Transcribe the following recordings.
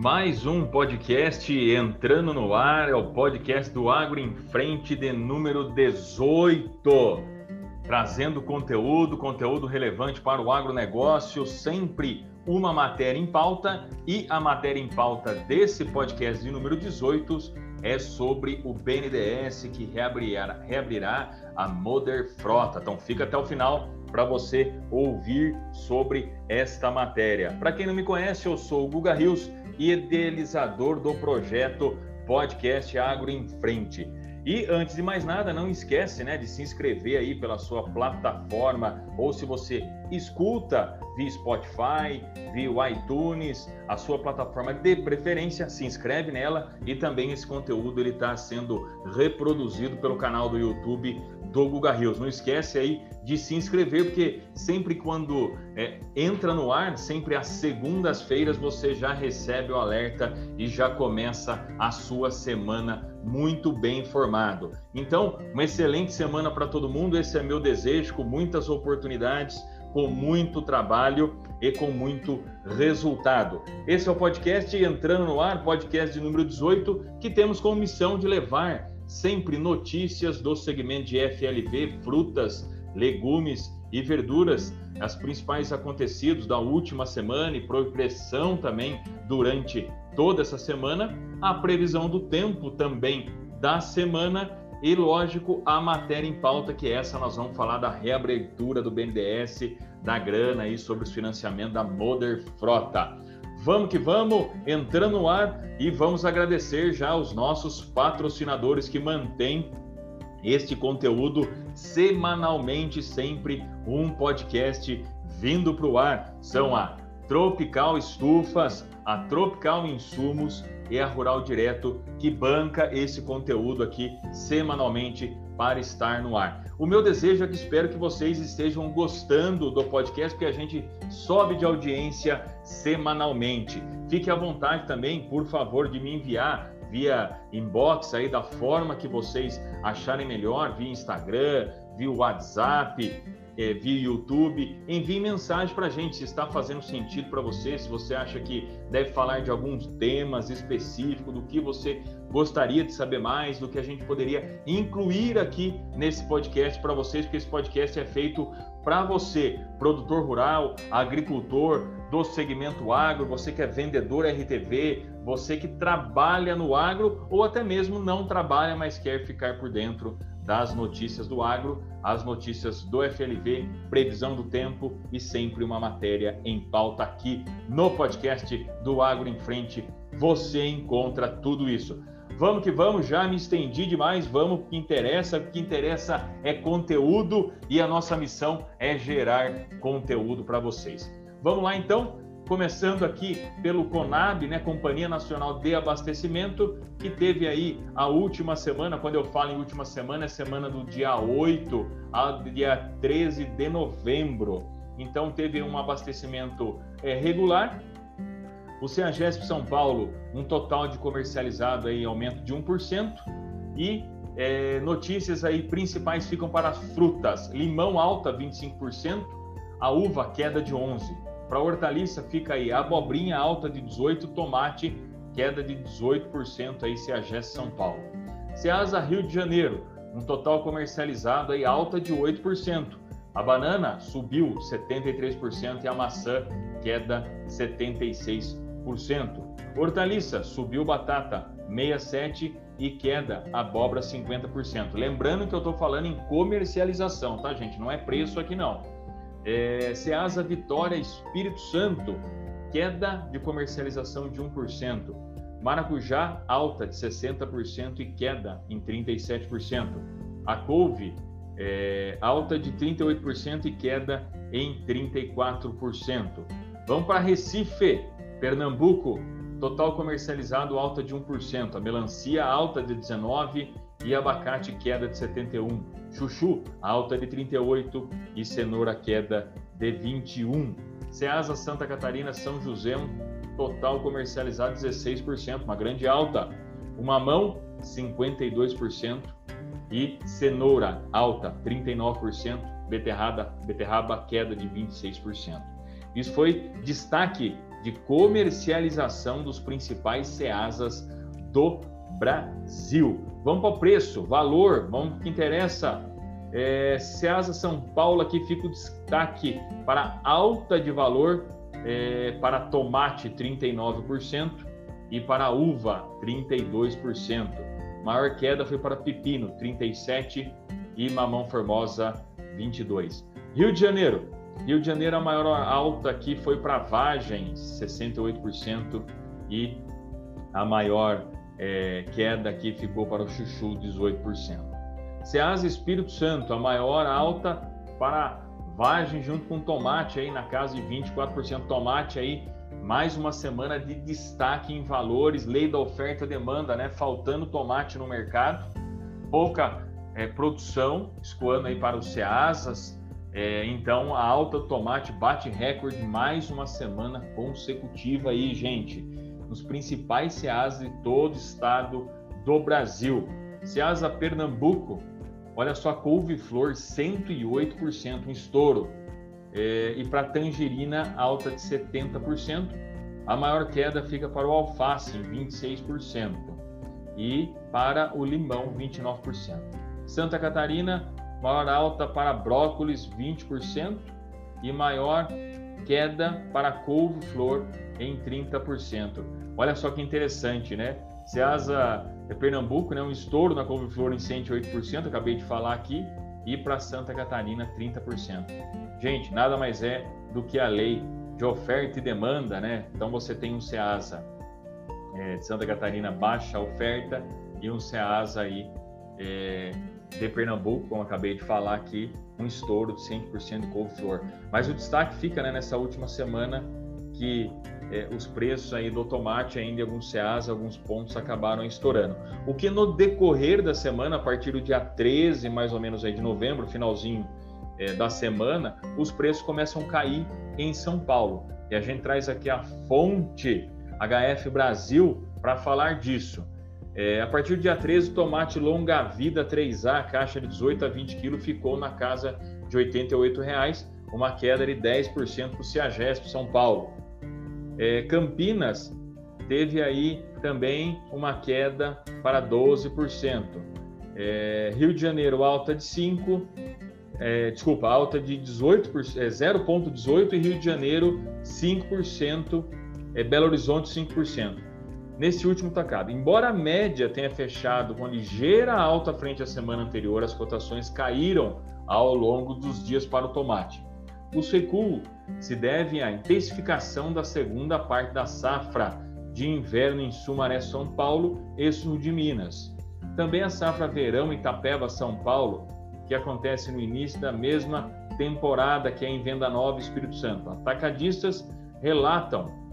Mais um podcast entrando no ar, é o podcast do Agro em Frente de número 18. Trazendo conteúdo, conteúdo relevante para o agronegócio, sempre uma matéria em pauta. E a matéria em pauta desse podcast de número 18 é sobre o BNDES que reabrirá, reabrirá a Moder Frota. Então fica até o final para você ouvir sobre esta matéria. Para quem não me conhece, eu sou o Guga Rios, idealizador do projeto Podcast Agro em Frente. E antes de mais nada, não esquece né, de se inscrever aí pela sua plataforma ou se você escuta via Spotify, via iTunes, a sua plataforma de preferência, se inscreve nela e também esse conteúdo ele está sendo reproduzido pelo canal do YouTube do Guga Rios. Não esquece aí de se inscrever, porque sempre quando é, entra no ar, sempre às segundas-feiras, você já recebe o alerta e já começa a sua semana muito bem informado. Então, uma excelente semana para todo mundo. Esse é meu desejo, com muitas oportunidades, com muito trabalho e com muito resultado. Esse é o podcast Entrando no Ar, podcast de número 18, que temos como missão de levar sempre notícias do segmento de FLV, frutas, legumes e verduras, as principais acontecidos da última semana e progressão também durante toda essa semana, a previsão do tempo também da semana. E, lógico, a matéria em pauta, que é essa nós vamos falar da reabertura do BNDES, da grana aí sobre os financiamentos da Moder Frota. Vamos que vamos, entrando no ar e vamos agradecer já os nossos patrocinadores que mantêm este conteúdo semanalmente, sempre um podcast vindo para o ar. São a Tropical Estufas, a Tropical Insumos e a Rural Direto, que banca esse conteúdo aqui semanalmente para estar no ar. O meu desejo é que espero que vocês estejam gostando do podcast, porque a gente sobe de audiência semanalmente. Fique à vontade também, por favor, de me enviar via inbox aí da forma que vocês acharem melhor, via Instagram, via WhatsApp, é, via YouTube, envie mensagem para a gente se está fazendo sentido para você, se você acha que deve falar de alguns temas específicos, do que você gostaria de saber mais, do que a gente poderia incluir aqui nesse podcast para vocês, porque esse podcast é feito para você, produtor rural, agricultor do segmento agro, você que é vendedor RTV, você que trabalha no agro ou até mesmo não trabalha, mas quer ficar por dentro das notícias do agro, as notícias do FLV, previsão do tempo e sempre uma matéria em pauta aqui no podcast do Agro em Frente. Você encontra tudo isso. Vamos que vamos, já me estendi demais, vamos, que interessa, o que interessa é conteúdo e a nossa missão é gerar conteúdo para vocês. Vamos lá então, começando aqui pelo CONAB, né, Companhia Nacional de Abastecimento, que teve aí a última semana, quando eu falo em última semana, é semana do dia 8 ao dia 13 de novembro. Então teve um abastecimento é, regular. O CEAGESP São Paulo, um total de comercializado aí aumento de 1%. E é, notícias aí principais ficam para as frutas. Limão alta 25%, a uva queda de 11%. Para hortaliça fica aí abobrinha alta de 18, tomate queda de 18% aí CEAGES São Paulo. Ceasa Rio de Janeiro, um total comercializado aí alta de 8%. A banana subiu 73% e a maçã queda 76%. Hortaliça subiu batata 67 e queda abóbora 50%. Lembrando que eu estou falando em comercialização, tá gente? Não é preço aqui não. É, Ceasa Vitória Espírito Santo, queda de comercialização de 1%. Maracujá, alta de 60% e queda em 37%. A couve, é, alta de 38% e queda em 34%. Vamos para Recife, Pernambuco, total comercializado alta de 1%. A melancia, alta de 19% e abacate, queda de 71%. Chuchu, alta de 38 e cenoura queda de 21. Ceasa Santa Catarina São José, total comercializado 16%, uma grande alta. O mamão 52% e cenoura alta 39%, beterraba, beterraba queda de 26%. Isso foi destaque de comercialização dos principais ceasas do Brasil. Vamos para o preço, valor, vamos para o que interessa. É, Ceasa São Paulo aqui fica o destaque para alta de valor é, para tomate 39% e para uva 32%. Maior queda foi para pepino 37 e mamão formosa 22. Rio de Janeiro. Rio de Janeiro a maior alta aqui foi para vagem 68% e a maior é, queda aqui ficou para o chuchu 18%. Ceasa Espírito Santo, a maior alta para vagem junto com tomate aí na casa de 24% tomate aí mais uma semana de destaque em valores, lei da oferta e demanda, né? Faltando tomate no mercado, pouca é, produção, escoando aí para os Ceasas. É, então, a alta do tomate bate recorde mais uma semana consecutiva aí, gente, nos principais Ceasas de todo o estado do Brasil. Ceasa Pernambuco, olha só, couve-flor 108%, um estouro. É, e para tangerina, alta de 70%. A maior queda fica para o alface, 26%. E para o limão, 29%. Santa Catarina, maior alta para brócolis, 20%. E maior queda para couve-flor, em 30%. Olha só que interessante, né? Ceasa é Pernambuco, né? um estouro na couve-flor em 108%, acabei de falar aqui. E para Santa Catarina, 30%. Gente, nada mais é do que a lei de oferta e demanda, né? Então você tem um Ceasa é, de Santa Catarina baixa oferta e um Ceasa aí é, de Pernambuco, como acabei de falar aqui, um estouro de 100% de couve-flor. Mas o destaque fica né, nessa última semana que é, os preços aí do tomate ainda em alguns Ceasa, alguns pontos acabaram estourando. O que no decorrer da semana, a partir do dia 13 mais ou menos aí de novembro, finalzinho é, da semana, os preços começam a cair em São Paulo. E a gente traz aqui a fonte HF Brasil para falar disso. É, a partir do dia 13, o tomate longa vida 3A, caixa de 18 a 20 quilos, ficou na casa de R$ 88,00, uma queda de 10% para o Ciagesp São Paulo. É, Campinas teve aí também uma queda para 12%. É, Rio de Janeiro, alta de 5%, é, desculpa, alta de 18%, é, 0,18% e Rio de Janeiro 5%, é, Belo Horizonte 5%. Nesse último tacado, embora a média tenha fechado com ligeira alta frente à semana anterior, as cotações caíram ao longo dos dias para o tomate. Os recuo se devem à intensificação da segunda parte da safra de inverno em Sumaré, São Paulo e sul de Minas. Também a safra verão Itapeva, São Paulo, que acontece no início da mesma temporada que é em Venda Nova, Espírito Santo. Atacadistas relatam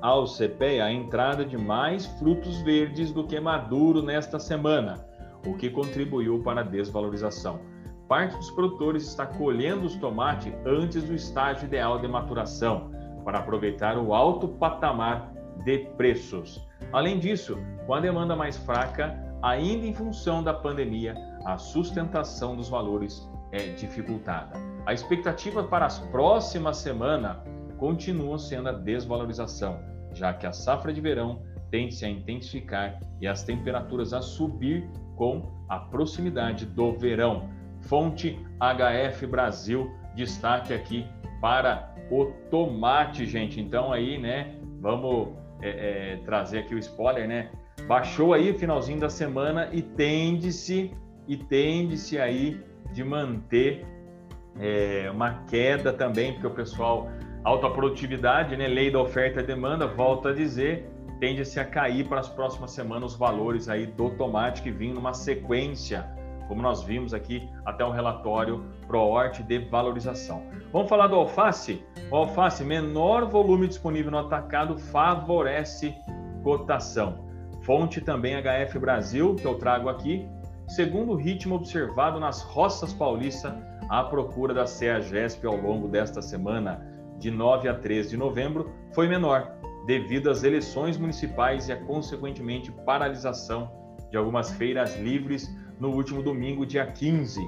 ao CPEA a entrada de mais frutos verdes do que maduro nesta semana, o que contribuiu para a desvalorização. Parte dos produtores está colhendo os tomates antes do estágio ideal de maturação, para aproveitar o alto patamar de preços. Além disso, com a demanda mais fraca, ainda em função da pandemia, a sustentação dos valores é dificultada. A expectativa para as próximas semanas continua sendo a desvalorização, já que a safra de verão tende-se a intensificar e as temperaturas a subir com a proximidade do verão. Fonte HF Brasil, destaque aqui para o tomate, gente. Então aí, né, vamos é, é, trazer aqui o spoiler, né? Baixou aí finalzinho da semana e tende-se e tende-se aí de manter é, uma queda também, porque o pessoal, alta produtividade, né, lei da oferta e demanda, volta a dizer, tende-se a cair para as próximas semanas os valores aí do tomate que vinha numa sequência, como nós vimos aqui até um relatório ProHort de valorização. Vamos falar do alface? O alface, menor volume disponível no atacado favorece cotação. Fonte também HF Brasil, que eu trago aqui, segundo o ritmo observado nas roças paulistas, a procura da CEAGESP ao longo desta semana, de 9 a 13 de novembro, foi menor, devido às eleições municipais e a consequentemente paralisação de algumas feiras livres no último domingo, dia 15.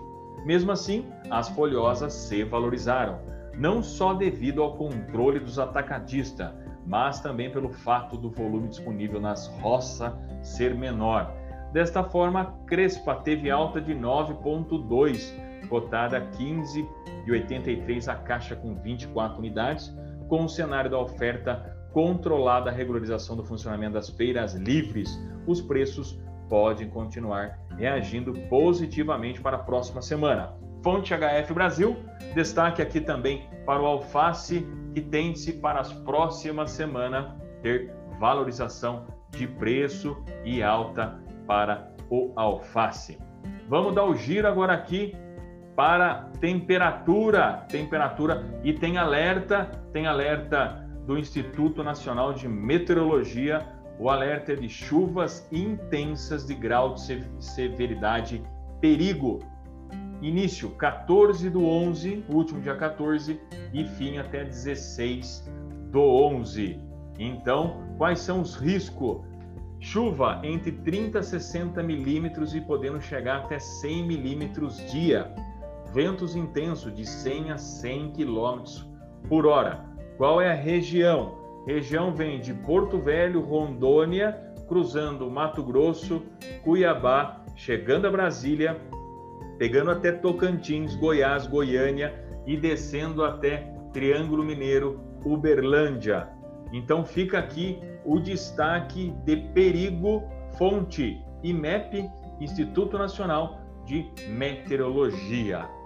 Mesmo assim, as folhosas se valorizaram, não só devido ao controle dos atacadistas, mas também pelo fato do volume disponível nas roças ser menor. Desta forma, a Crespa teve alta de 9,2, cotada a 15,83 a caixa com 24 unidades, com o cenário da oferta controlada a regularização do funcionamento das feiras livres, os preços podem continuar reagindo positivamente para a próxima semana. Fonte HF Brasil, destaque aqui também para o alface, que tende-se para as próximas semanas ter valorização de preço e alta para o alface. Vamos dar o giro agora aqui para temperatura, temperatura e tem alerta, tem alerta do Instituto Nacional de Meteorologia, o alerta é de chuvas intensas de grau de severidade perigo. Início 14 do 11, último dia 14 e fim até 16 do 11. Então, quais são os riscos? Chuva entre 30 a 60 milímetros e podendo chegar até 100 milímetros dia. Ventos intensos de 100 a 100 quilômetros por hora. Qual é a região? Região vem de Porto Velho, Rondônia, cruzando Mato Grosso, Cuiabá, chegando a Brasília, pegando até Tocantins, Goiás, Goiânia e descendo até Triângulo Mineiro, Uberlândia. Então fica aqui o destaque de perigo, fonte IMEP, Instituto Nacional de Meteorologia.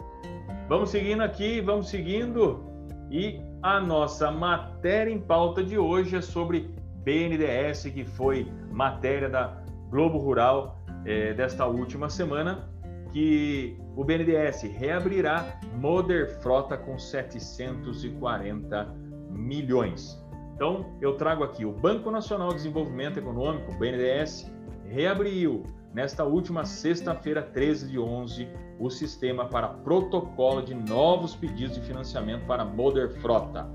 Vamos seguindo aqui, vamos seguindo e a nossa matéria em pauta de hoje é sobre BNDES, que foi matéria da Globo Rural é, desta última semana, que o BNDES reabrirá Moder Frota com 740 milhões. Então, eu trago aqui o Banco Nacional de Desenvolvimento Econômico, BNDES, reabriu nesta última sexta-feira, 13 de 11, o sistema para protocolo de novos pedidos de financiamento para Moder Frota,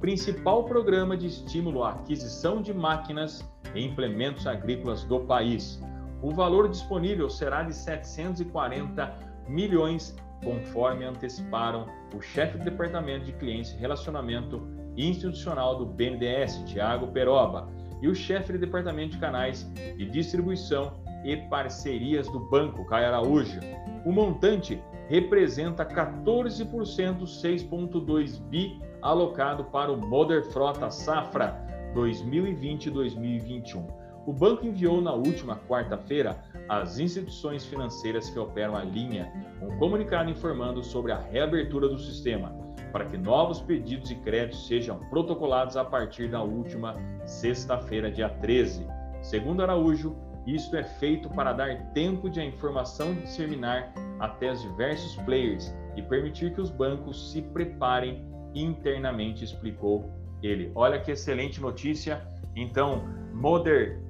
principal programa de estímulo à aquisição de máquinas e implementos agrícolas do país. O valor disponível será de 740 milhões, conforme anteciparam o chefe do Departamento de Clientes e Relacionamento Institucional do BNDES, Tiago Peroba, e o chefe do Departamento de Canais e Distribuição e Parcerias do Banco, Caio Araújo. O montante representa 14% 6,2 bi alocado para o Moder Frota Safra 2020-2021. O banco enviou na última quarta-feira às instituições financeiras que operam a linha um comunicado informando sobre a reabertura do sistema para que novos pedidos de crédito sejam protocolados a partir da última sexta-feira, dia 13. Segundo Araújo, isto é feito para dar tempo de a informação disseminar até os diversos players e permitir que os bancos se preparem internamente, explicou ele. Olha que excelente notícia. Então, Moder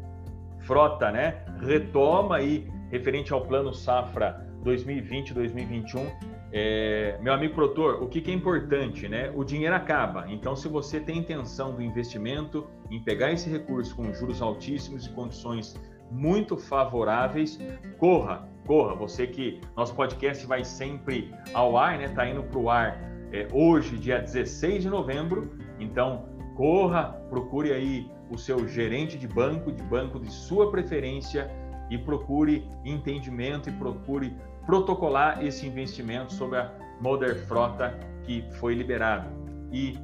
Frota, né, retoma aí referente ao plano safra 2020-2021 é, meu amigo produtor, o que, que, é importante, né? O dinheiro acaba. Então, se você tem intenção do investimento em pegar esse recurso com juros altíssimos e condições muito favoráveis, corra, corra. Você que nosso podcast vai sempre ao ar, né? Tá indo para o ar é, hoje, dia 16 de novembro. Então, corra, procure aí o seu gerente de banco, de banco de sua preferência e procure entendimento e procure protocolar esse investimento sobre a Moder Frota que foi liberado. E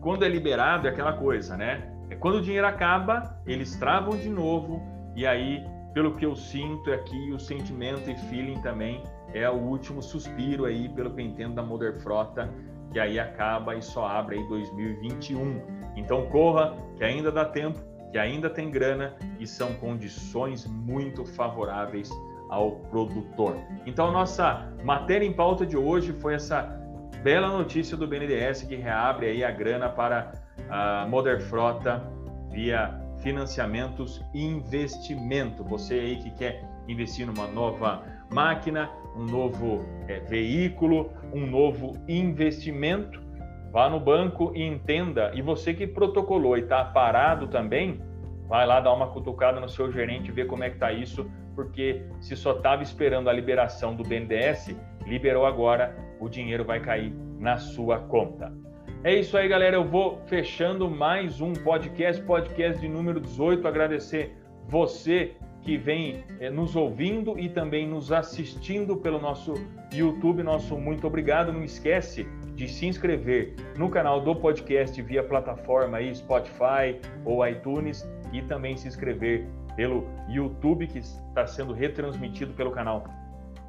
quando é liberado é aquela coisa, né? É quando o dinheiro acaba, eles travam de novo e aí, pelo que eu sinto aqui, o sentimento e feeling também é o último suspiro aí, pelo que eu entendo da Moder Frota, que aí acaba e só abre aí 2021. Então corra, que ainda dá tempo, que ainda tem grana e são condições muito favoráveis ao produtor. Então, nossa matéria em pauta de hoje foi essa bela notícia do BNDES que reabre aí a grana para a Moder Frota via financiamentos e investimento. Você aí que quer investir numa nova máquina, um novo é, veículo, um novo investimento, vá no banco e entenda. E você que protocolou e está parado também, vai lá dar uma cutucada no seu gerente, ver como é que está isso, porque se só estava esperando a liberação do BNDES, liberou agora, o dinheiro vai cair na sua conta. É isso aí, galera. Eu vou fechando mais um podcast, podcast de número 18. Agradecer você que vem é, nos ouvindo e também nos assistindo pelo nosso YouTube. Nosso muito obrigado. Não esquece de se inscrever no canal do podcast via plataforma aí, Spotify ou iTunes e também se inscrever pelo YouTube que está sendo retransmitido pelo canal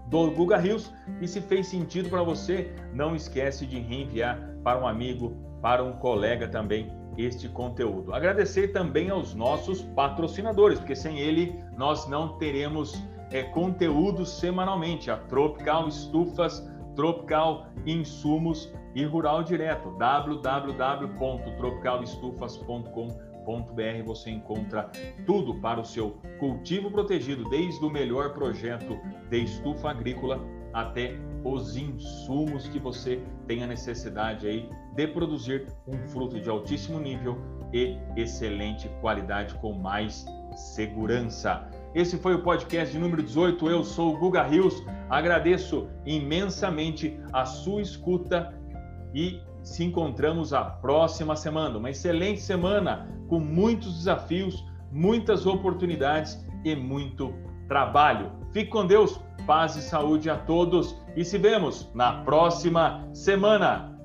do Guga Rios. E se fez sentido para você, não esquece de reenviar para um amigo, para um colega também este conteúdo. Agradecer também aos nossos patrocinadores, porque sem ele nós não teremos é, conteúdo semanalmente. A Tropical Estufas, Tropical Insumos e Rural Direto. www.tropicalestufas.com.br você encontra tudo para o seu cultivo protegido, desde o melhor projeto de estufa agrícola até os insumos que você tenha necessidade aí de produzir um fruto de altíssimo nível e excelente qualidade com mais segurança. Esse foi o podcast de número 18. Eu sou o Guga Rios. Agradeço imensamente a sua escuta e se encontramos a próxima semana. Uma excelente semana com muitos desafios, muitas oportunidades e muito trabalho. Fique com Deus, paz e saúde a todos e se vemos na próxima semana.